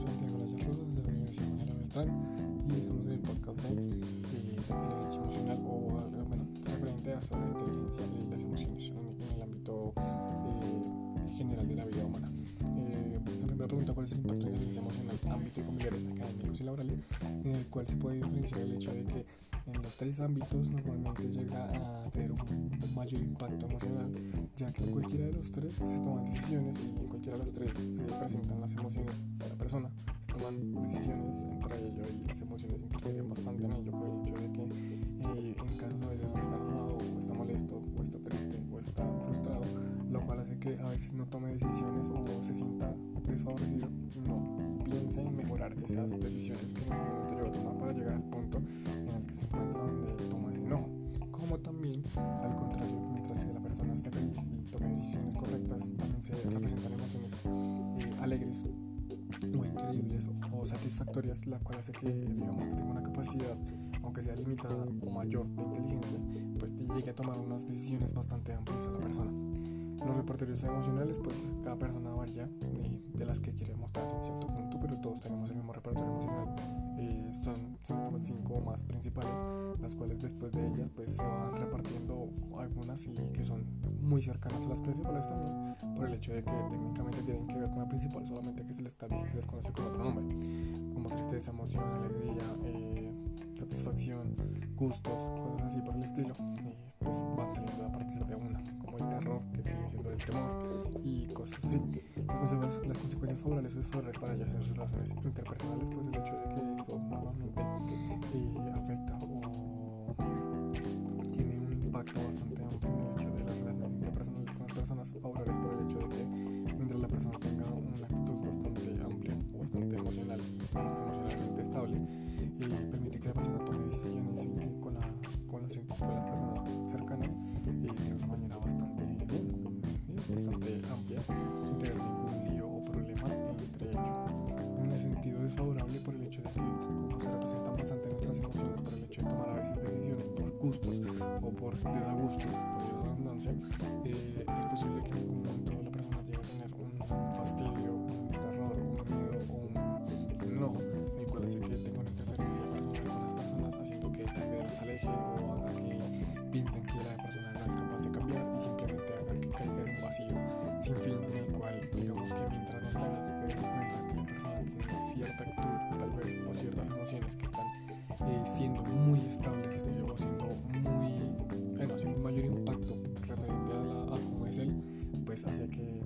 Santiago Las Rosas de la Universidad de Manuela Beltrán y estamos en el podcast de eh, la inteligencia emocional o bueno, referente a sobre la inteligencia y las emociones en, en el ámbito eh, general de la vida humana. Eh, la primera pregunta, ¿cuál es el impacto de la inteligencia emocional ámbito y familiares, académicos y laborales? En el cual se puede diferenciar el hecho de que en los tres ámbitos normalmente llega a tener un, mayor impacto emocional, ya que en cualquiera de los tres se toman decisiones y en cualquiera de los tres se presentan las emociones persona, se toman decisiones entre ellos y las emociones interfieren bastante en ello por el hecho de que eh, en caso de que está enojado o está molesto o está triste o está frustrado, lo cual hace que a veces no tome decisiones o se sienta desfavorecido y no piense en mejorar esas decisiones que en algún momento llegó a tomar para llegar al punto en el que se encuentra donde toma ese enojo. Como también, al contrario, mientras que la persona esté feliz y tome decisiones correctas, también se representan emociones eh, alegres o increíbles o satisfactorias, la cual hace que, digamos, que tenga una capacidad, aunque sea limitada o mayor de inteligencia, pues llegue a tomar unas decisiones bastante amplias a la persona. Los repertorios emocionales, pues cada persona varía eh, de las que quiere mostrar en cierto punto, pero todos tenemos el mismo repertorio emocional. Eh, son, son cinco más principales, las cuales después de ellas pues se van repartiendo algunas y que son muy cercanas a las principales también, por el hecho de que técnicamente tienen que ver con la principal, solamente que se les, se les conoce con otro nombre, como tristeza, emoción, alegría, eh, satisfacción, gustos, cosas así por el estilo, y pues van saliendo a partir de una el terror, que sigue siendo el temor y cosas así. Las, las consecuencias favorables o desfavorables para ya sea sus relaciones interpersonales, pues el hecho de que eso normalmente eh, afecta o tiene un impacto bastante amplio emocionalmente estable, eh, permite que la persona tome decisiones con, la, con, las, con las personas cercanas eh, de una manera bastante bastante amplia sin tener ningún lío o problema entre ellos. En el sentido desfavorable por el hecho de que como se representan bastante nuestras emociones por el hecho de tomar a veces decisiones por gustos o por desagusto, por redundancia, eh, es posible que en algún momento la persona llegue a tener aleje o haga que piensen que la persona no es capaz de cambiar y simplemente haga que caiga en un vacío sin fin en el cual digamos que mientras no se le haga que den cuenta que la persona tiene cierta actitud tal vez o ciertas emociones que están eh, siendo muy estables eh, o siendo muy bueno haciendo un mayor impacto referente a, la, a cómo es él pues hace que